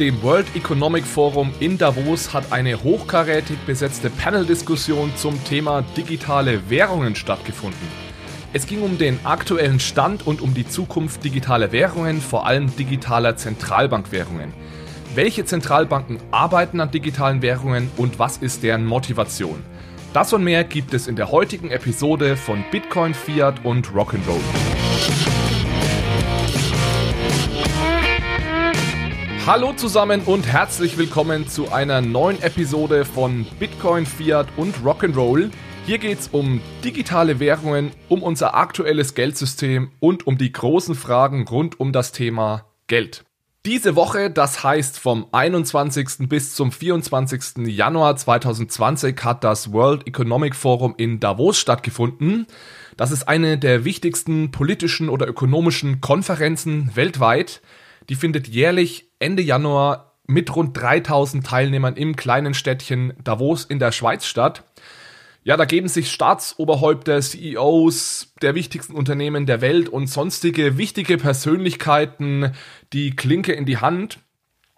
Dem World Economic Forum in Davos hat eine hochkarätig besetzte Panel-Diskussion zum Thema digitale Währungen stattgefunden. Es ging um den aktuellen Stand und um die Zukunft digitaler Währungen, vor allem digitaler Zentralbankwährungen. Welche Zentralbanken arbeiten an digitalen Währungen und was ist deren Motivation? Das und mehr gibt es in der heutigen Episode von Bitcoin, Fiat und Rock'n'Roll. Hallo zusammen und herzlich willkommen zu einer neuen Episode von Bitcoin, Fiat und Rock'n'Roll. Hier geht es um digitale Währungen, um unser aktuelles Geldsystem und um die großen Fragen rund um das Thema Geld. Diese Woche, das heißt vom 21. bis zum 24. Januar 2020, hat das World Economic Forum in Davos stattgefunden. Das ist eine der wichtigsten politischen oder ökonomischen Konferenzen weltweit. Die findet jährlich Ende Januar mit rund 3000 Teilnehmern im kleinen Städtchen Davos in der Schweiz statt. Ja, da geben sich Staatsoberhäupter, CEOs der wichtigsten Unternehmen der Welt und sonstige wichtige Persönlichkeiten die Klinke in die Hand.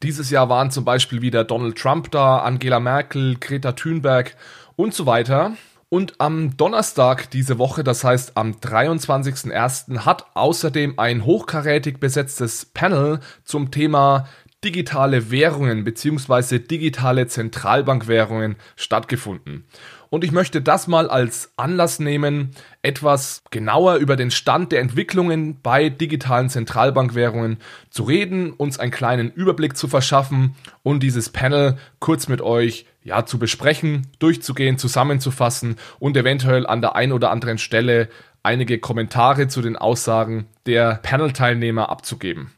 Dieses Jahr waren zum Beispiel wieder Donald Trump da, Angela Merkel, Greta Thunberg und so weiter. Und am Donnerstag diese Woche, das heißt am 23.01., hat außerdem ein hochkarätig besetztes Panel zum Thema digitale Währungen bzw. digitale Zentralbankwährungen stattgefunden. Und ich möchte das mal als Anlass nehmen, etwas genauer über den Stand der Entwicklungen bei digitalen Zentralbankwährungen zu reden, uns einen kleinen Überblick zu verschaffen und dieses Panel kurz mit euch ja zu besprechen, durchzugehen, zusammenzufassen und eventuell an der einen oder anderen Stelle einige Kommentare zu den Aussagen der Panel-Teilnehmer abzugeben.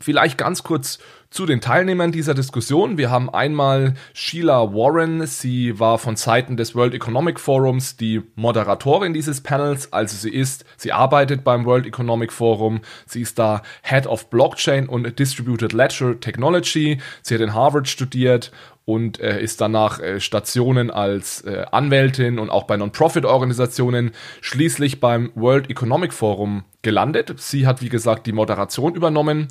Vielleicht ganz kurz zu den Teilnehmern dieser Diskussion. Wir haben einmal Sheila Warren. Sie war von Seiten des World Economic Forums die Moderatorin dieses Panels. Also sie ist, sie arbeitet beim World Economic Forum. Sie ist da Head of Blockchain und Distributed Ledger Technology. Sie hat in Harvard studiert und äh, ist danach äh, Stationen als äh, Anwältin und auch bei Non-Profit-Organisationen schließlich beim World Economic Forum gelandet. Sie hat, wie gesagt, die Moderation übernommen.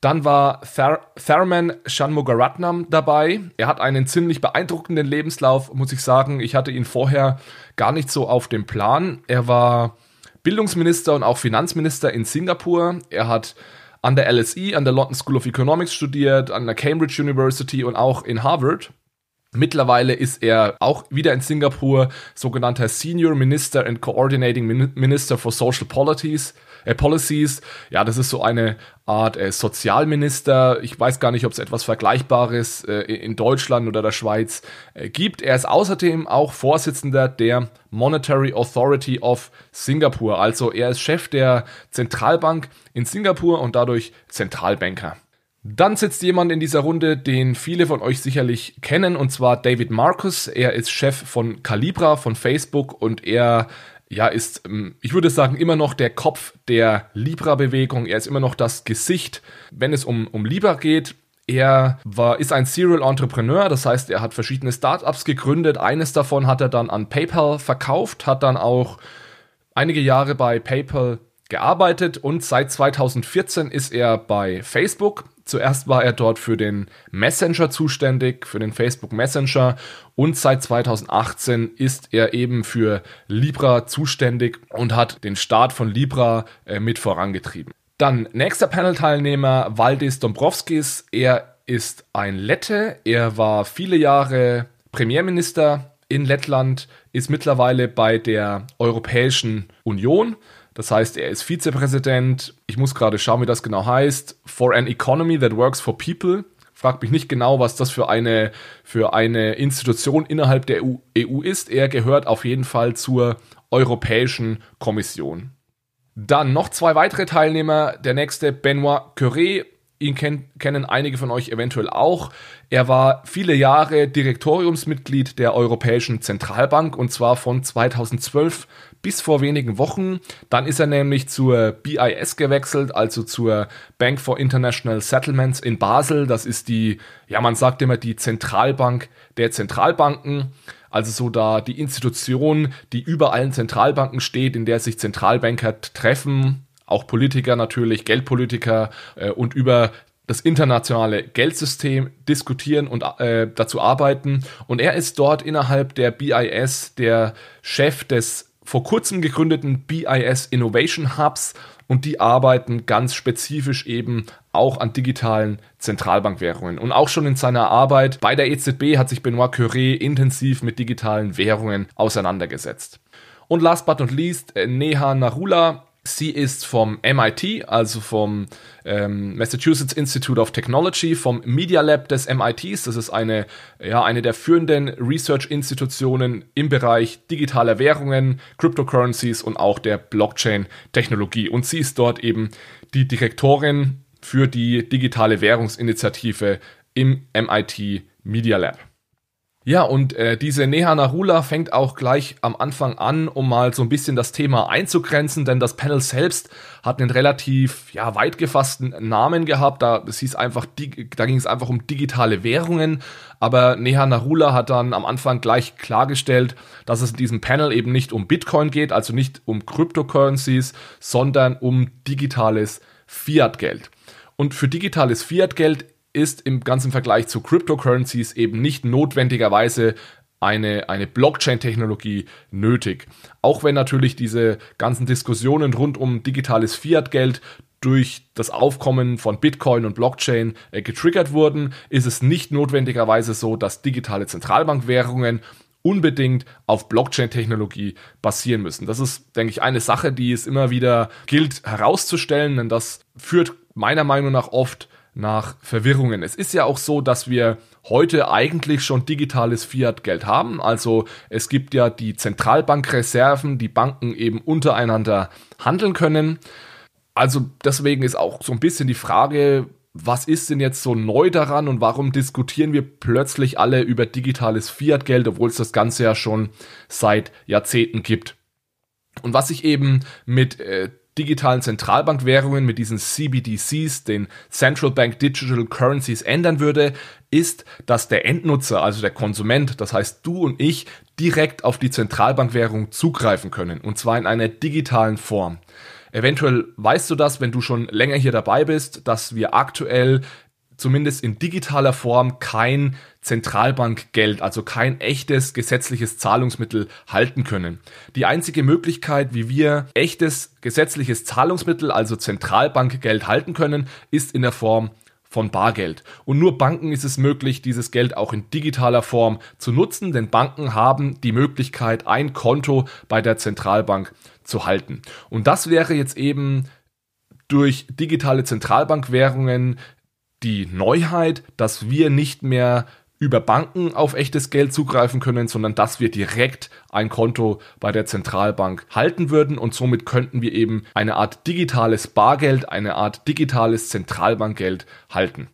Dann war Thar Tharman Shanmugaratnam dabei. Er hat einen ziemlich beeindruckenden Lebenslauf, muss ich sagen. Ich hatte ihn vorher gar nicht so auf dem Plan. Er war Bildungsminister und auch Finanzminister in Singapur. Er hat an der LSE, an der London School of Economics studiert, an der Cambridge University und auch in Harvard. Mittlerweile ist er auch wieder in Singapur sogenannter Senior Minister and Coordinating Minister for Social Policies äh, Policies. Ja, das ist so eine Art äh, Sozialminister. Ich weiß gar nicht, ob es etwas Vergleichbares äh, in Deutschland oder der Schweiz äh, gibt. Er ist außerdem auch Vorsitzender der Monetary Authority of Singapore. Also er ist Chef der Zentralbank in Singapur und dadurch Zentralbanker. Dann sitzt jemand in dieser Runde, den viele von euch sicherlich kennen, und zwar David Marcus. Er ist Chef von Calibra von Facebook und er ja, ist, ähm, ich würde sagen, immer noch der Kopf der Libra-Bewegung. Er ist immer noch das Gesicht, wenn es um, um Libra geht. Er war, ist ein Serial Entrepreneur, das heißt, er hat verschiedene Startups gegründet. Eines davon hat er dann an PayPal verkauft, hat dann auch einige Jahre bei PayPal gearbeitet und seit 2014 ist er bei Facebook. Zuerst war er dort für den Messenger zuständig, für den Facebook Messenger und seit 2018 ist er eben für Libra zuständig und hat den Start von Libra äh, mit vorangetrieben. Dann nächster Panel-Teilnehmer Valdis Dombrovskis. Er ist ein Lette. Er war viele Jahre Premierminister in Lettland, ist mittlerweile bei der Europäischen Union das heißt, er ist Vizepräsident. Ich muss gerade schauen, wie das genau heißt. For an economy that works for people. Fragt mich nicht genau, was das für eine, für eine Institution innerhalb der EU, EU ist. Er gehört auf jeden Fall zur Europäischen Kommission. Dann noch zwei weitere Teilnehmer. Der nächste Benoit Curé. Ihn kenn, kennen einige von euch eventuell auch. Er war viele Jahre Direktoriumsmitglied der Europäischen Zentralbank und zwar von 2012 bis vor wenigen Wochen. Dann ist er nämlich zur BIS gewechselt, also zur Bank for International Settlements in Basel. Das ist die, ja, man sagt immer die Zentralbank der Zentralbanken. Also so da die Institution, die über allen Zentralbanken steht, in der sich Zentralbanker treffen, auch Politiker natürlich, Geldpolitiker äh, und über das internationale Geldsystem diskutieren und äh, dazu arbeiten. Und er ist dort innerhalb der BIS der Chef des vor kurzem gegründeten BIS Innovation Hubs und die arbeiten ganz spezifisch eben auch an digitalen Zentralbankwährungen. Und auch schon in seiner Arbeit bei der EZB hat sich Benoit Curé intensiv mit digitalen Währungen auseinandergesetzt. Und last but not least, äh, Neha Narula Sie ist vom MIT, also vom ähm, Massachusetts Institute of Technology, vom Media Lab des MITs. Das ist eine, ja, eine der führenden Research-Institutionen im Bereich digitaler Währungen, Cryptocurrencies und auch der Blockchain-Technologie. Und sie ist dort eben die Direktorin für die digitale Währungsinitiative im MIT Media Lab. Ja, und äh, diese Neha Narula fängt auch gleich am Anfang an, um mal so ein bisschen das Thema einzugrenzen, denn das Panel selbst hat einen relativ ja, weit gefassten Namen gehabt. Da, da ging es einfach um digitale Währungen. Aber Neha Narula hat dann am Anfang gleich klargestellt, dass es in diesem Panel eben nicht um Bitcoin geht, also nicht um Cryptocurrencies, sondern um digitales Fiat-Geld. Und für digitales Fiat-Geld ist im ganzen Vergleich zu Cryptocurrencies eben nicht notwendigerweise eine, eine Blockchain-Technologie nötig. Auch wenn natürlich diese ganzen Diskussionen rund um digitales Fiat-Geld durch das Aufkommen von Bitcoin und Blockchain äh, getriggert wurden, ist es nicht notwendigerweise so, dass digitale Zentralbankwährungen unbedingt auf Blockchain-Technologie basieren müssen. Das ist, denke ich, eine Sache, die es immer wieder gilt herauszustellen, denn das führt meiner Meinung nach oft nach Verwirrungen. Es ist ja auch so, dass wir heute eigentlich schon digitales Fiat-Geld haben. Also es gibt ja die Zentralbankreserven, die Banken eben untereinander handeln können. Also deswegen ist auch so ein bisschen die Frage, was ist denn jetzt so neu daran und warum diskutieren wir plötzlich alle über digitales Fiat-Geld, obwohl es das Ganze ja schon seit Jahrzehnten gibt. Und was sich eben mit äh, digitalen Zentralbankwährungen mit diesen CBDCs, den Central Bank Digital Currencies, ändern würde, ist, dass der Endnutzer, also der Konsument, das heißt du und ich, direkt auf die Zentralbankwährung zugreifen können, und zwar in einer digitalen Form. Eventuell weißt du das, wenn du schon länger hier dabei bist, dass wir aktuell zumindest in digitaler Form kein Zentralbankgeld, also kein echtes gesetzliches Zahlungsmittel halten können. Die einzige Möglichkeit, wie wir echtes gesetzliches Zahlungsmittel, also Zentralbankgeld halten können, ist in der Form von Bargeld. Und nur Banken ist es möglich, dieses Geld auch in digitaler Form zu nutzen, denn Banken haben die Möglichkeit, ein Konto bei der Zentralbank zu halten. Und das wäre jetzt eben durch digitale Zentralbankwährungen die Neuheit, dass wir nicht mehr über Banken auf echtes Geld zugreifen können, sondern dass wir direkt ein Konto bei der Zentralbank halten würden und somit könnten wir eben eine Art digitales Bargeld, eine Art digitales Zentralbankgeld halten.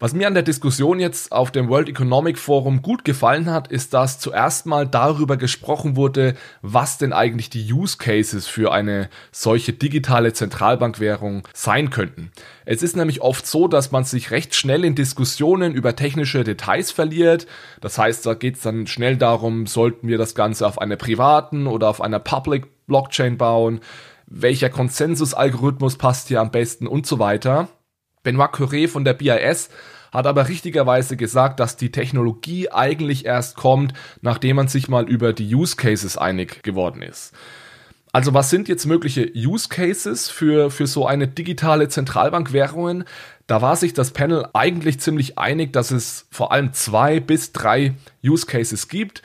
Was mir an der Diskussion jetzt auf dem World Economic Forum gut gefallen hat, ist, dass zuerst mal darüber gesprochen wurde, was denn eigentlich die Use Cases für eine solche digitale Zentralbankwährung sein könnten. Es ist nämlich oft so, dass man sich recht schnell in Diskussionen über technische Details verliert. Das heißt, da geht es dann schnell darum, sollten wir das Ganze auf einer privaten oder auf einer Public Blockchain bauen? Welcher Konsensusalgorithmus passt hier am besten und so weiter. Benoit Curé von der BIS hat aber richtigerweise gesagt, dass die Technologie eigentlich erst kommt, nachdem man sich mal über die Use Cases einig geworden ist. Also was sind jetzt mögliche Use Cases für, für so eine digitale Zentralbankwährungen? Da war sich das Panel eigentlich ziemlich einig, dass es vor allem zwei bis drei Use Cases gibt.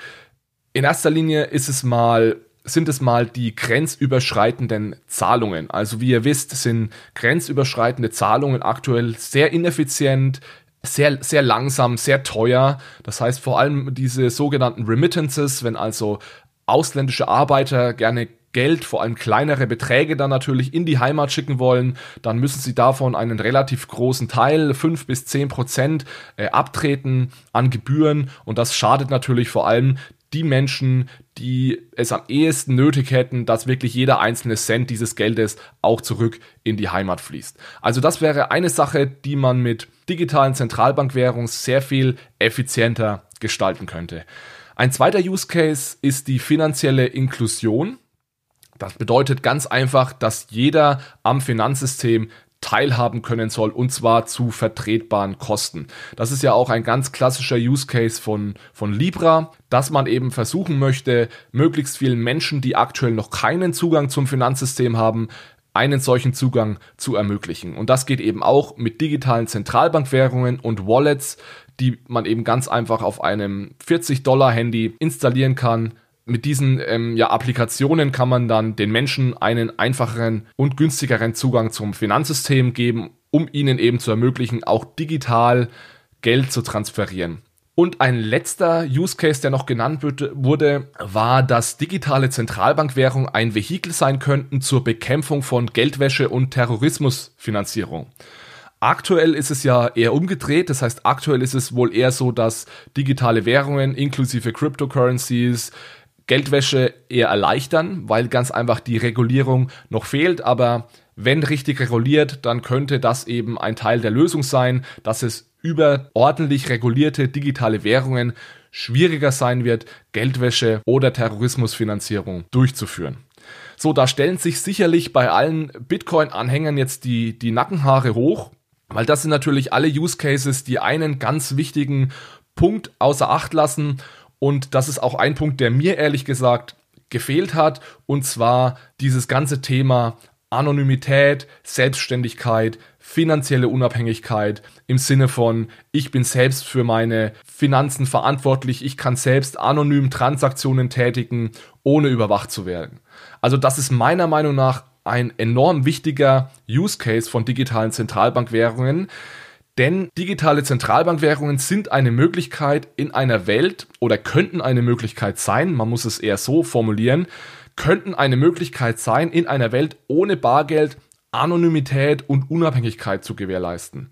In erster Linie ist es mal sind es mal die grenzüberschreitenden Zahlungen. Also wie ihr wisst, sind grenzüberschreitende Zahlungen aktuell sehr ineffizient, sehr, sehr langsam, sehr teuer. Das heißt vor allem diese sogenannten Remittances, wenn also ausländische Arbeiter gerne Geld, vor allem kleinere Beträge dann natürlich in die Heimat schicken wollen, dann müssen sie davon einen relativ großen Teil, fünf bis zehn Prozent, äh, abtreten an Gebühren und das schadet natürlich vor allem die Menschen, die es am ehesten nötig hätten, dass wirklich jeder einzelne Cent dieses Geldes auch zurück in die Heimat fließt. Also das wäre eine Sache, die man mit digitalen Zentralbankwährungen sehr viel effizienter gestalten könnte. Ein zweiter Use Case ist die finanzielle Inklusion. Das bedeutet ganz einfach, dass jeder am Finanzsystem teilhaben können soll und zwar zu vertretbaren Kosten. Das ist ja auch ein ganz klassischer Use Case von, von Libra, dass man eben versuchen möchte, möglichst vielen Menschen, die aktuell noch keinen Zugang zum Finanzsystem haben, einen solchen Zugang zu ermöglichen. Und das geht eben auch mit digitalen Zentralbankwährungen und Wallets, die man eben ganz einfach auf einem 40-Dollar-Handy installieren kann, mit diesen ähm, ja, Applikationen kann man dann den Menschen einen einfacheren und günstigeren Zugang zum Finanzsystem geben, um ihnen eben zu ermöglichen, auch digital Geld zu transferieren. Und ein letzter Use Case, der noch genannt wurde, war, dass digitale Zentralbankwährungen ein Vehikel sein könnten zur Bekämpfung von Geldwäsche und Terrorismusfinanzierung. Aktuell ist es ja eher umgedreht, das heißt aktuell ist es wohl eher so, dass digitale Währungen inklusive Cryptocurrencies Geldwäsche eher erleichtern, weil ganz einfach die Regulierung noch fehlt. Aber wenn richtig reguliert, dann könnte das eben ein Teil der Lösung sein, dass es über ordentlich regulierte digitale Währungen schwieriger sein wird, Geldwäsche oder Terrorismusfinanzierung durchzuführen. So, da stellen sich sicherlich bei allen Bitcoin-Anhängern jetzt die, die Nackenhaare hoch, weil das sind natürlich alle Use Cases, die einen ganz wichtigen Punkt außer Acht lassen und das ist auch ein Punkt, der mir ehrlich gesagt gefehlt hat. Und zwar dieses ganze Thema Anonymität, Selbstständigkeit, finanzielle Unabhängigkeit im Sinne von, ich bin selbst für meine Finanzen verantwortlich, ich kann selbst anonym Transaktionen tätigen, ohne überwacht zu werden. Also das ist meiner Meinung nach ein enorm wichtiger Use Case von digitalen Zentralbankwährungen, denn digitale Zentralbankwährungen sind eine Möglichkeit in einer Welt oder könnten eine Möglichkeit sein, man muss es eher so formulieren, könnten eine Möglichkeit sein, in einer Welt ohne Bargeld Anonymität und Unabhängigkeit zu gewährleisten.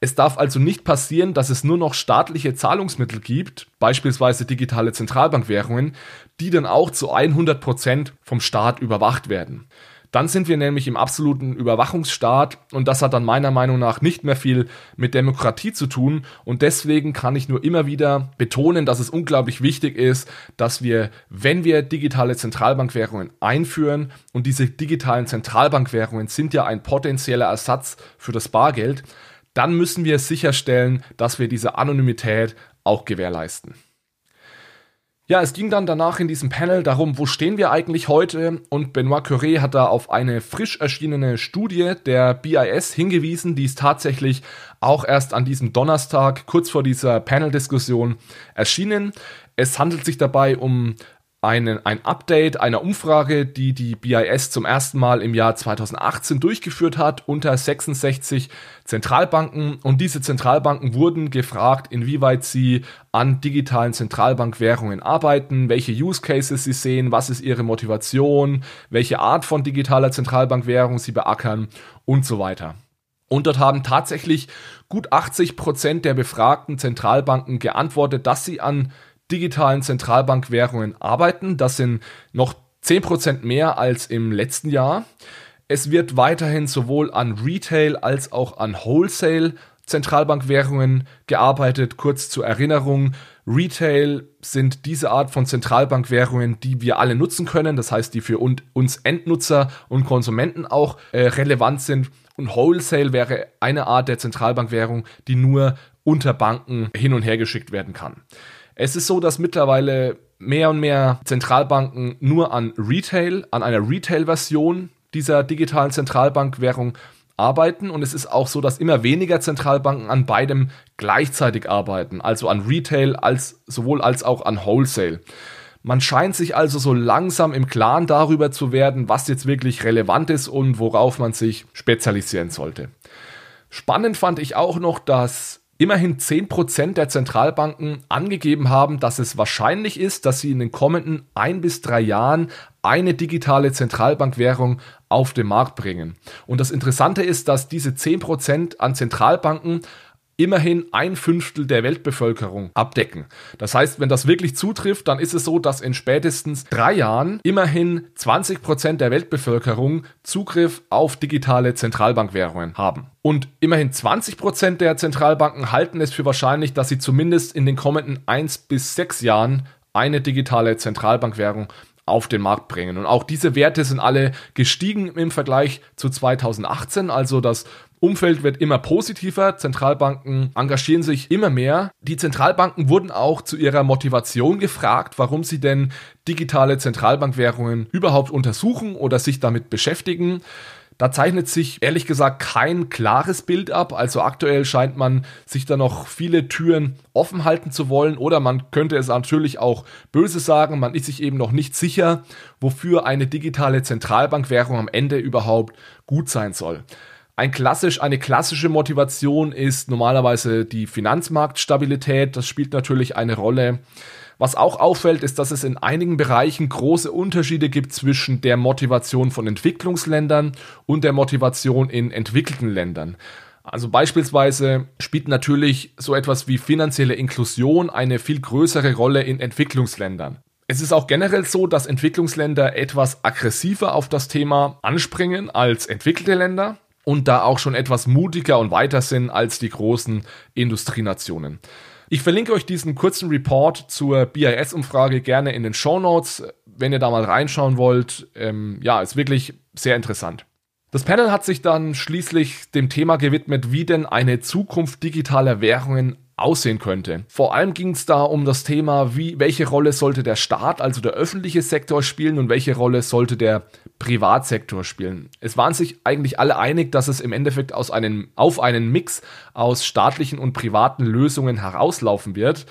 Es darf also nicht passieren, dass es nur noch staatliche Zahlungsmittel gibt, beispielsweise digitale Zentralbankwährungen, die dann auch zu 100 Prozent vom Staat überwacht werden. Dann sind wir nämlich im absoluten Überwachungsstaat und das hat dann meiner Meinung nach nicht mehr viel mit Demokratie zu tun und deswegen kann ich nur immer wieder betonen, dass es unglaublich wichtig ist, dass wir, wenn wir digitale Zentralbankwährungen einführen und diese digitalen Zentralbankwährungen sind ja ein potenzieller Ersatz für das Bargeld, dann müssen wir sicherstellen, dass wir diese Anonymität auch gewährleisten. Ja, es ging dann danach in diesem Panel darum, wo stehen wir eigentlich heute und Benoit Curé hat da auf eine frisch erschienene Studie der BIS hingewiesen, die ist tatsächlich auch erst an diesem Donnerstag kurz vor dieser Panel-Diskussion erschienen. Es handelt sich dabei um einen, ein Update einer Umfrage, die die BIS zum ersten Mal im Jahr 2018 durchgeführt hat unter 66 Zentralbanken. Und diese Zentralbanken wurden gefragt, inwieweit sie an digitalen Zentralbankwährungen arbeiten, welche Use Cases sie sehen, was ist ihre Motivation, welche Art von digitaler Zentralbankwährung sie beackern und so weiter. Und dort haben tatsächlich gut 80 Prozent der befragten Zentralbanken geantwortet, dass sie an digitalen Zentralbankwährungen arbeiten. Das sind noch 10% mehr als im letzten Jahr. Es wird weiterhin sowohl an Retail als auch an Wholesale Zentralbankwährungen gearbeitet. Kurz zur Erinnerung, Retail sind diese Art von Zentralbankwährungen, die wir alle nutzen können, das heißt, die für uns Endnutzer und Konsumenten auch äh, relevant sind. Und Wholesale wäre eine Art der Zentralbankwährung, die nur unter Banken hin und her geschickt werden kann. Es ist so, dass mittlerweile mehr und mehr Zentralbanken nur an Retail, an einer Retail-Version dieser digitalen Zentralbankwährung arbeiten und es ist auch so, dass immer weniger Zentralbanken an beidem gleichzeitig arbeiten, also an Retail als sowohl als auch an Wholesale. Man scheint sich also so langsam im Klaren darüber zu werden, was jetzt wirklich relevant ist und worauf man sich spezialisieren sollte. Spannend fand ich auch noch, dass immerhin 10% der Zentralbanken angegeben haben, dass es wahrscheinlich ist, dass sie in den kommenden ein bis drei Jahren eine digitale Zentralbankwährung auf den Markt bringen. Und das Interessante ist, dass diese 10% an Zentralbanken immerhin ein Fünftel der Weltbevölkerung abdecken. Das heißt, wenn das wirklich zutrifft, dann ist es so, dass in spätestens drei Jahren immerhin 20 Prozent der Weltbevölkerung Zugriff auf digitale Zentralbankwährungen haben. Und immerhin 20 Prozent der Zentralbanken halten es für wahrscheinlich, dass sie zumindest in den kommenden eins bis sechs Jahren eine digitale Zentralbankwährung auf den Markt bringen. Und auch diese Werte sind alle gestiegen im Vergleich zu 2018. Also das Umfeld wird immer positiver, Zentralbanken engagieren sich immer mehr. Die Zentralbanken wurden auch zu ihrer Motivation gefragt, warum sie denn digitale Zentralbankwährungen überhaupt untersuchen oder sich damit beschäftigen. Da zeichnet sich ehrlich gesagt kein klares Bild ab. Also aktuell scheint man sich da noch viele Türen offen halten zu wollen oder man könnte es natürlich auch böse sagen, man ist sich eben noch nicht sicher, wofür eine digitale Zentralbankwährung am Ende überhaupt gut sein soll. Ein klassisch, eine klassische Motivation ist normalerweise die Finanzmarktstabilität. Das spielt natürlich eine Rolle. Was auch auffällt, ist, dass es in einigen Bereichen große Unterschiede gibt zwischen der Motivation von Entwicklungsländern und der Motivation in entwickelten Ländern. Also beispielsweise spielt natürlich so etwas wie finanzielle Inklusion eine viel größere Rolle in Entwicklungsländern. Es ist auch generell so, dass Entwicklungsländer etwas aggressiver auf das Thema anspringen als entwickelte Länder und da auch schon etwas mutiger und weiter sind als die großen Industrienationen. Ich verlinke euch diesen kurzen Report zur BIS-Umfrage gerne in den Show Notes, wenn ihr da mal reinschauen wollt. Ähm, ja, ist wirklich sehr interessant. Das Panel hat sich dann schließlich dem Thema gewidmet, wie denn eine Zukunft digitaler Währungen aussehen könnte. Vor allem ging es da um das Thema, wie, welche Rolle sollte der Staat, also der öffentliche Sektor spielen und welche Rolle sollte der Privatsektor spielen. Es waren sich eigentlich alle einig, dass es im Endeffekt aus einem, auf einen Mix aus staatlichen und privaten Lösungen herauslaufen wird.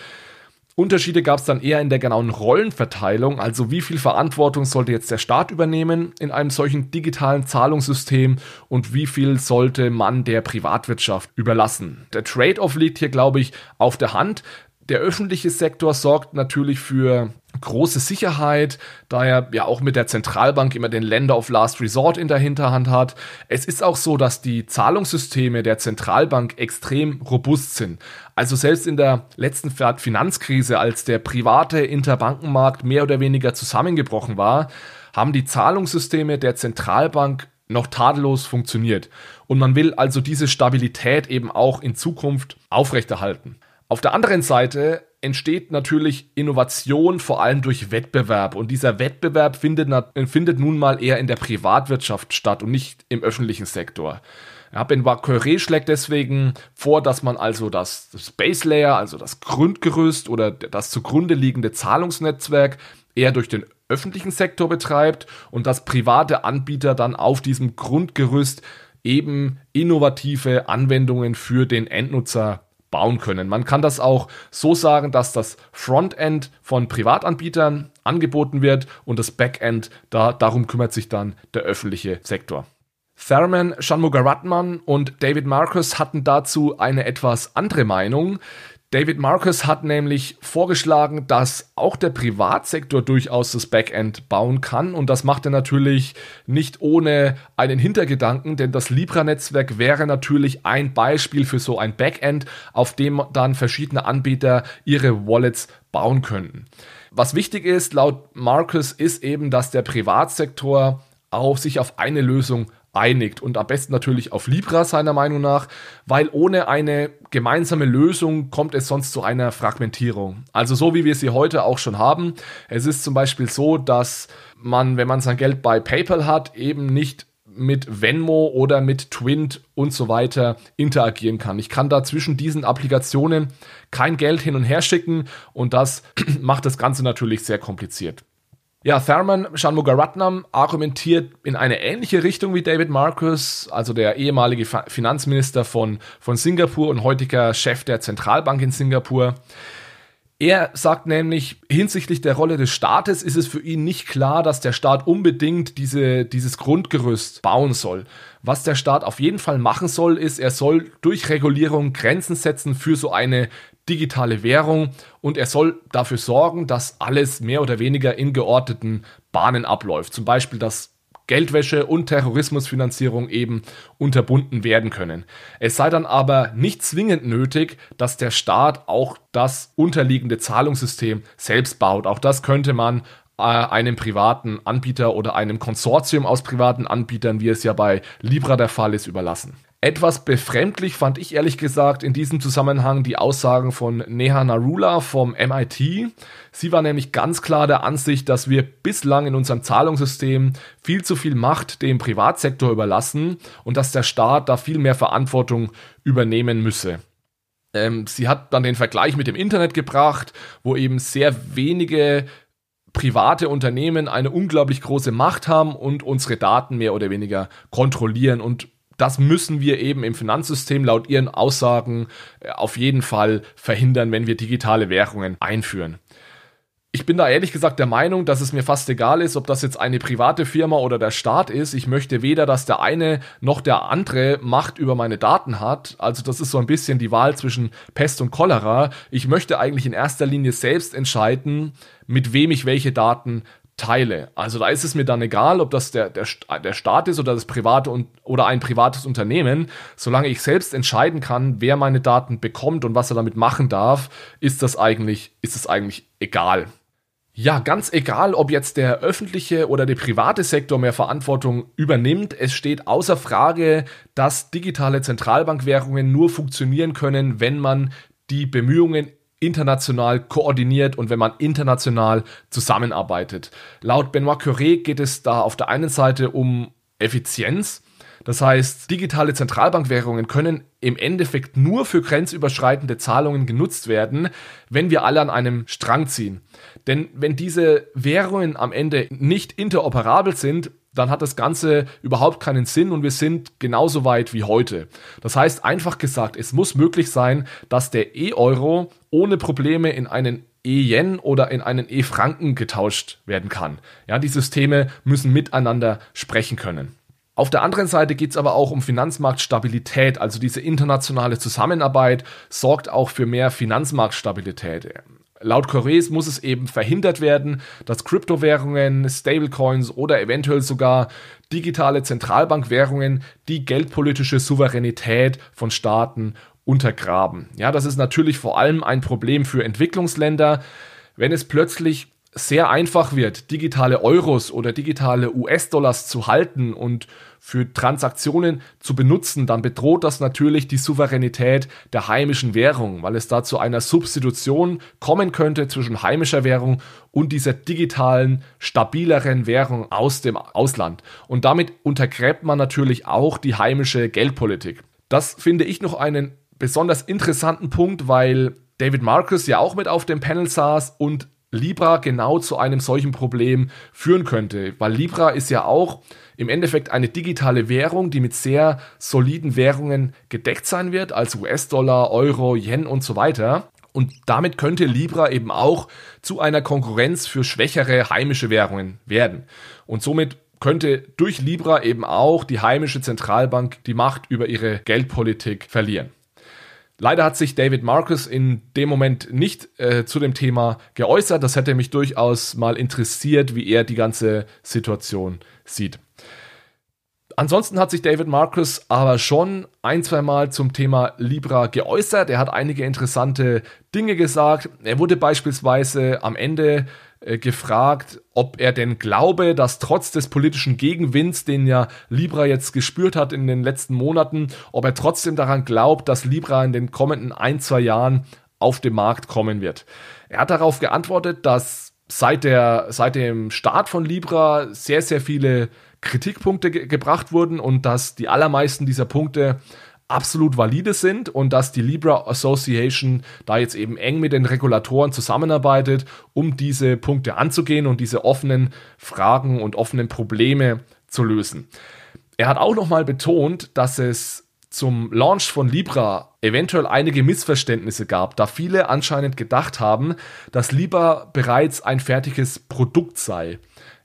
Unterschiede gab es dann eher in der genauen Rollenverteilung, also wie viel Verantwortung sollte jetzt der Staat übernehmen in einem solchen digitalen Zahlungssystem und wie viel sollte man der Privatwirtschaft überlassen. Der Trade-off liegt hier, glaube ich, auf der Hand. Der öffentliche Sektor sorgt natürlich für große Sicherheit, da er ja auch mit der Zentralbank immer den Länder of Last Resort in der Hinterhand hat. Es ist auch so, dass die Zahlungssysteme der Zentralbank extrem robust sind. Also selbst in der letzten Finanzkrise, als der private Interbankenmarkt mehr oder weniger zusammengebrochen war, haben die Zahlungssysteme der Zentralbank noch tadellos funktioniert. Und man will also diese Stabilität eben auch in Zukunft aufrechterhalten. Auf der anderen Seite entsteht natürlich Innovation vor allem durch Wettbewerb. Und dieser Wettbewerb findet, findet nun mal eher in der Privatwirtschaft statt und nicht im öffentlichen Sektor. Benoit Curé schlägt deswegen vor, dass man also das, das Base Layer, also das Grundgerüst oder das zugrunde liegende Zahlungsnetzwerk eher durch den öffentlichen Sektor betreibt und dass private Anbieter dann auf diesem Grundgerüst eben innovative Anwendungen für den Endnutzer bauen können. Man kann das auch so sagen, dass das Frontend von Privatanbietern angeboten wird und das Backend, da, darum kümmert sich dann der öffentliche Sektor. Thurman Shanmugaratnam und David Marcus hatten dazu eine etwas andere Meinung. David Marcus hat nämlich vorgeschlagen, dass auch der Privatsektor durchaus das Backend bauen kann und das macht er natürlich nicht ohne einen Hintergedanken, denn das Libra-Netzwerk wäre natürlich ein Beispiel für so ein Backend, auf dem dann verschiedene Anbieter ihre Wallets bauen könnten. Was wichtig ist, laut Marcus, ist eben, dass der Privatsektor auch sich auf eine Lösung einigt und am besten natürlich auf Libra seiner Meinung nach, weil ohne eine gemeinsame Lösung kommt es sonst zu einer Fragmentierung. Also so wie wir sie heute auch schon haben. Es ist zum Beispiel so, dass man, wenn man sein Geld bei PayPal hat, eben nicht mit Venmo oder mit Twint und so weiter interagieren kann. Ich kann da zwischen diesen Applikationen kein Geld hin und her schicken und das macht das Ganze natürlich sehr kompliziert. Ja, Thurman Shanmugaratnam argumentiert in eine ähnliche Richtung wie David Marcus, also der ehemalige Finanzminister von, von Singapur und heutiger Chef der Zentralbank in Singapur. Er sagt nämlich, hinsichtlich der Rolle des Staates ist es für ihn nicht klar, dass der Staat unbedingt diese, dieses Grundgerüst bauen soll. Was der Staat auf jeden Fall machen soll, ist, er soll durch Regulierung Grenzen setzen für so eine digitale Währung und er soll dafür sorgen, dass alles mehr oder weniger in geordneten Bahnen abläuft. Zum Beispiel, dass Geldwäsche und Terrorismusfinanzierung eben unterbunden werden können. Es sei dann aber nicht zwingend nötig, dass der Staat auch das unterliegende Zahlungssystem selbst baut. Auch das könnte man äh, einem privaten Anbieter oder einem Konsortium aus privaten Anbietern, wie es ja bei Libra der Fall ist, überlassen. Etwas befremdlich fand ich ehrlich gesagt in diesem Zusammenhang die Aussagen von Neha Narula vom MIT. Sie war nämlich ganz klar der Ansicht, dass wir bislang in unserem Zahlungssystem viel zu viel Macht dem Privatsektor überlassen und dass der Staat da viel mehr Verantwortung übernehmen müsse. Ähm, sie hat dann den Vergleich mit dem Internet gebracht, wo eben sehr wenige private Unternehmen eine unglaublich große Macht haben und unsere Daten mehr oder weniger kontrollieren und das müssen wir eben im Finanzsystem laut ihren Aussagen äh, auf jeden Fall verhindern, wenn wir digitale Währungen einführen. Ich bin da ehrlich gesagt der Meinung, dass es mir fast egal ist, ob das jetzt eine private Firma oder der Staat ist. Ich möchte weder, dass der eine noch der andere Macht über meine Daten hat. Also das ist so ein bisschen die Wahl zwischen Pest und Cholera. Ich möchte eigentlich in erster Linie selbst entscheiden, mit wem ich welche Daten teile. Also da ist es mir dann egal, ob das der, der, der Staat ist oder das private und, oder ein privates Unternehmen. Solange ich selbst entscheiden kann, wer meine Daten bekommt und was er damit machen darf, ist das eigentlich, ist es eigentlich egal. Ja, ganz egal, ob jetzt der öffentliche oder der private Sektor mehr Verantwortung übernimmt, es steht außer Frage, dass digitale Zentralbankwährungen nur funktionieren können, wenn man die Bemühungen international koordiniert und wenn man international zusammenarbeitet. Laut Benoit Curé geht es da auf der einen Seite um Effizienz. Das heißt, digitale Zentralbankwährungen können im Endeffekt nur für grenzüberschreitende Zahlungen genutzt werden, wenn wir alle an einem Strang ziehen. Denn wenn diese Währungen am Ende nicht interoperabel sind, dann hat das Ganze überhaupt keinen Sinn und wir sind genauso weit wie heute. Das heißt, einfach gesagt, es muss möglich sein, dass der E-Euro ohne Probleme in einen E-Yen oder in einen E-Franken getauscht werden kann. Ja, die Systeme müssen miteinander sprechen können. Auf der anderen Seite geht es aber auch um Finanzmarktstabilität, also diese internationale Zusammenarbeit sorgt auch für mehr Finanzmarktstabilität. Laut Correes muss es eben verhindert werden, dass Kryptowährungen, Stablecoins oder eventuell sogar digitale Zentralbankwährungen die geldpolitische Souveränität von Staaten untergraben. Ja, das ist natürlich vor allem ein Problem für Entwicklungsländer, wenn es plötzlich sehr einfach wird, digitale Euros oder digitale US-Dollars zu halten und für Transaktionen zu benutzen, dann bedroht das natürlich die Souveränität der heimischen Währung, weil es da zu einer Substitution kommen könnte zwischen heimischer Währung und dieser digitalen, stabileren Währung aus dem Ausland. Und damit untergräbt man natürlich auch die heimische Geldpolitik. Das finde ich noch einen besonders interessanten Punkt, weil David Marcus ja auch mit auf dem Panel saß und Libra genau zu einem solchen Problem führen könnte, weil Libra ist ja auch im Endeffekt eine digitale Währung, die mit sehr soliden Währungen gedeckt sein wird, als US-Dollar, Euro, Yen und so weiter. Und damit könnte Libra eben auch zu einer Konkurrenz für schwächere heimische Währungen werden. Und somit könnte durch Libra eben auch die heimische Zentralbank die Macht über ihre Geldpolitik verlieren. Leider hat sich David Marcus in dem Moment nicht äh, zu dem Thema geäußert. Das hätte mich durchaus mal interessiert, wie er die ganze Situation sieht. Ansonsten hat sich David Marcus aber schon ein, zwei Mal zum Thema Libra geäußert. Er hat einige interessante Dinge gesagt. Er wurde beispielsweise am Ende gefragt, ob er denn glaube, dass trotz des politischen Gegenwinds, den ja Libra jetzt gespürt hat in den letzten Monaten, ob er trotzdem daran glaubt, dass Libra in den kommenden ein, zwei Jahren auf den Markt kommen wird. Er hat darauf geantwortet, dass seit, der, seit dem Start von Libra sehr, sehr viele Kritikpunkte ge gebracht wurden und dass die allermeisten dieser Punkte absolut valide sind und dass die Libra Association da jetzt eben eng mit den Regulatoren zusammenarbeitet, um diese Punkte anzugehen und diese offenen Fragen und offenen Probleme zu lösen. Er hat auch nochmal betont, dass es zum Launch von Libra eventuell einige Missverständnisse gab, da viele anscheinend gedacht haben, dass Libra bereits ein fertiges Produkt sei.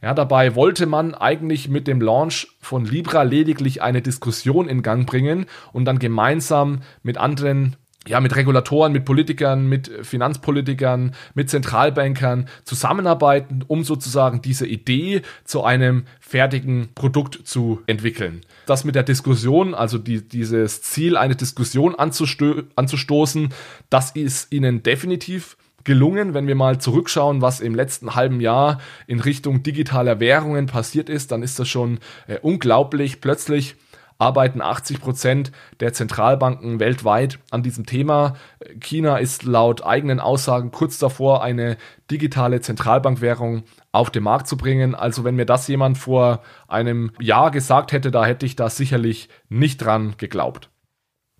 Ja, dabei wollte man eigentlich mit dem Launch von Libra lediglich eine Diskussion in Gang bringen und dann gemeinsam mit anderen ja, mit Regulatoren, mit Politikern, mit Finanzpolitikern, mit Zentralbankern zusammenarbeiten, um sozusagen diese Idee zu einem fertigen Produkt zu entwickeln. Das mit der Diskussion, also die, dieses Ziel, eine Diskussion anzusto anzustoßen, das ist ihnen definitiv gelungen. Wenn wir mal zurückschauen, was im letzten halben Jahr in Richtung digitaler Währungen passiert ist, dann ist das schon äh, unglaublich. Plötzlich arbeiten 80 Prozent der Zentralbanken weltweit an diesem Thema. China ist laut eigenen Aussagen kurz davor, eine digitale Zentralbankwährung auf den Markt zu bringen. Also wenn mir das jemand vor einem Jahr gesagt hätte, da hätte ich da sicherlich nicht dran geglaubt.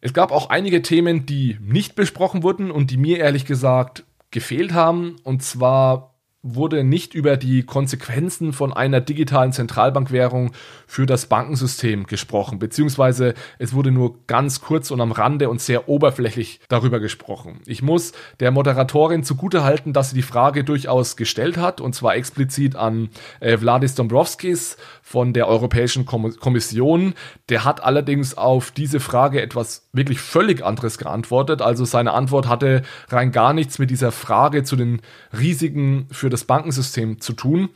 Es gab auch einige Themen, die nicht besprochen wurden und die mir ehrlich gesagt gefehlt haben. Und zwar wurde nicht über die Konsequenzen von einer digitalen Zentralbankwährung für das Bankensystem gesprochen, beziehungsweise es wurde nur ganz kurz und am Rande und sehr oberflächlich darüber gesprochen. Ich muss der Moderatorin zugutehalten, dass sie die Frage durchaus gestellt hat, und zwar explizit an äh, Vladis Dombrovskis von der Europäischen Kommission. Der hat allerdings auf diese Frage etwas wirklich völlig anderes geantwortet. Also seine Antwort hatte rein gar nichts mit dieser Frage zu den Risiken für das Bankensystem zu tun.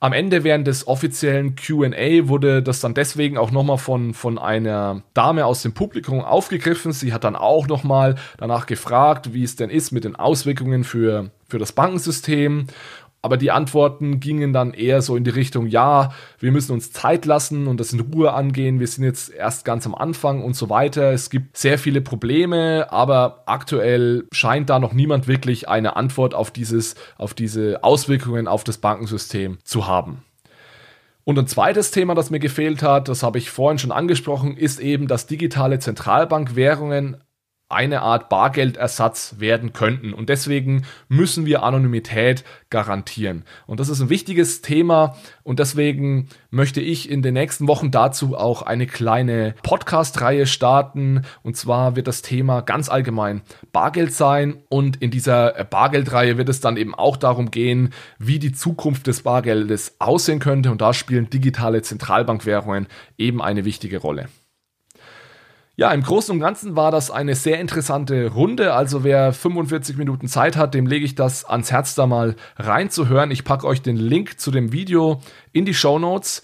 Am Ende während des offiziellen QA wurde das dann deswegen auch nochmal von, von einer Dame aus dem Publikum aufgegriffen. Sie hat dann auch nochmal danach gefragt, wie es denn ist mit den Auswirkungen für, für das Bankensystem. Aber die Antworten gingen dann eher so in die Richtung, ja, wir müssen uns Zeit lassen und das in Ruhe angehen. Wir sind jetzt erst ganz am Anfang und so weiter. Es gibt sehr viele Probleme, aber aktuell scheint da noch niemand wirklich eine Antwort auf dieses, auf diese Auswirkungen auf das Bankensystem zu haben. Und ein zweites Thema, das mir gefehlt hat, das habe ich vorhin schon angesprochen, ist eben, dass digitale Zentralbankwährungen eine Art Bargeldersatz werden könnten. Und deswegen müssen wir Anonymität garantieren. Und das ist ein wichtiges Thema. Und deswegen möchte ich in den nächsten Wochen dazu auch eine kleine Podcast-Reihe starten. Und zwar wird das Thema ganz allgemein Bargeld sein. Und in dieser Bargeldreihe wird es dann eben auch darum gehen, wie die Zukunft des Bargeldes aussehen könnte. Und da spielen digitale Zentralbankwährungen eben eine wichtige Rolle. Ja, im Großen und Ganzen war das eine sehr interessante Runde. Also wer 45 Minuten Zeit hat, dem lege ich das ans Herz, da mal reinzuhören. Ich packe euch den Link zu dem Video in die Show Notes.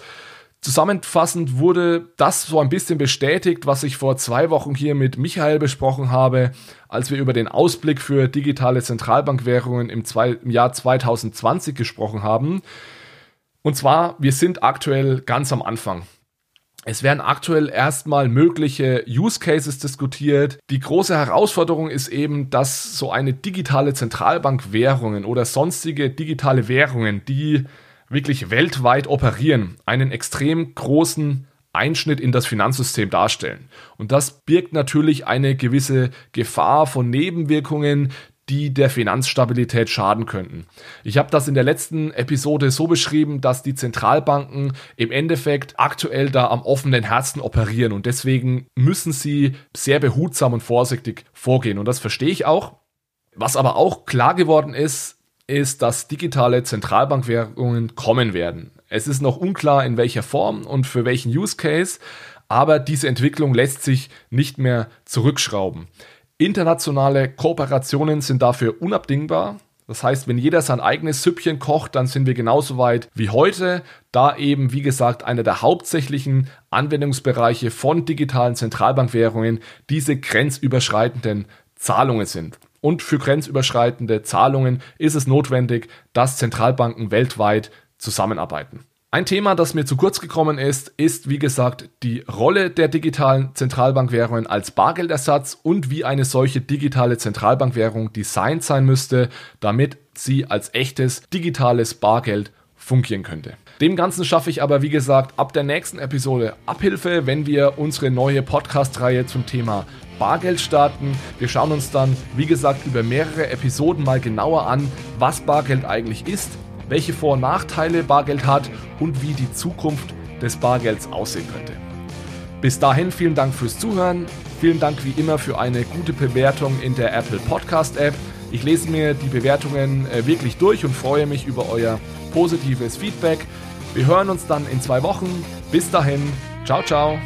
Zusammenfassend wurde das so ein bisschen bestätigt, was ich vor zwei Wochen hier mit Michael besprochen habe, als wir über den Ausblick für digitale Zentralbankwährungen im, zwei, im Jahr 2020 gesprochen haben. Und zwar, wir sind aktuell ganz am Anfang. Es werden aktuell erstmal mögliche Use Cases diskutiert. Die große Herausforderung ist eben, dass so eine digitale Zentralbankwährungen oder sonstige digitale Währungen, die wirklich weltweit operieren, einen extrem großen Einschnitt in das Finanzsystem darstellen. Und das birgt natürlich eine gewisse Gefahr von Nebenwirkungen, die der Finanzstabilität schaden könnten. Ich habe das in der letzten Episode so beschrieben, dass die Zentralbanken im Endeffekt aktuell da am offenen Herzen operieren und deswegen müssen sie sehr behutsam und vorsichtig vorgehen und das verstehe ich auch. Was aber auch klar geworden ist, ist, dass digitale Zentralbankwährungen kommen werden. Es ist noch unklar, in welcher Form und für welchen Use Case, aber diese Entwicklung lässt sich nicht mehr zurückschrauben. Internationale Kooperationen sind dafür unabdingbar. Das heißt, wenn jeder sein eigenes Süppchen kocht, dann sind wir genauso weit wie heute, da eben, wie gesagt, einer der hauptsächlichen Anwendungsbereiche von digitalen Zentralbankwährungen diese grenzüberschreitenden Zahlungen sind. Und für grenzüberschreitende Zahlungen ist es notwendig, dass Zentralbanken weltweit zusammenarbeiten. Ein Thema, das mir zu kurz gekommen ist, ist wie gesagt die Rolle der digitalen Zentralbankwährungen als Bargeldersatz und wie eine solche digitale Zentralbankwährung designt sein müsste, damit sie als echtes digitales Bargeld fungieren könnte. Dem Ganzen schaffe ich aber, wie gesagt, ab der nächsten Episode Abhilfe, wenn wir unsere neue Podcast-Reihe zum Thema Bargeld starten. Wir schauen uns dann, wie gesagt, über mehrere Episoden mal genauer an, was Bargeld eigentlich ist, welche Vor- und Nachteile Bargeld hat und wie die Zukunft des Bargelds aussehen könnte. Bis dahin vielen Dank fürs Zuhören. Vielen Dank wie immer für eine gute Bewertung in der Apple Podcast App. Ich lese mir die Bewertungen äh, wirklich durch und freue mich über euer positives Feedback. Wir hören uns dann in zwei Wochen. Bis dahin, ciao, ciao.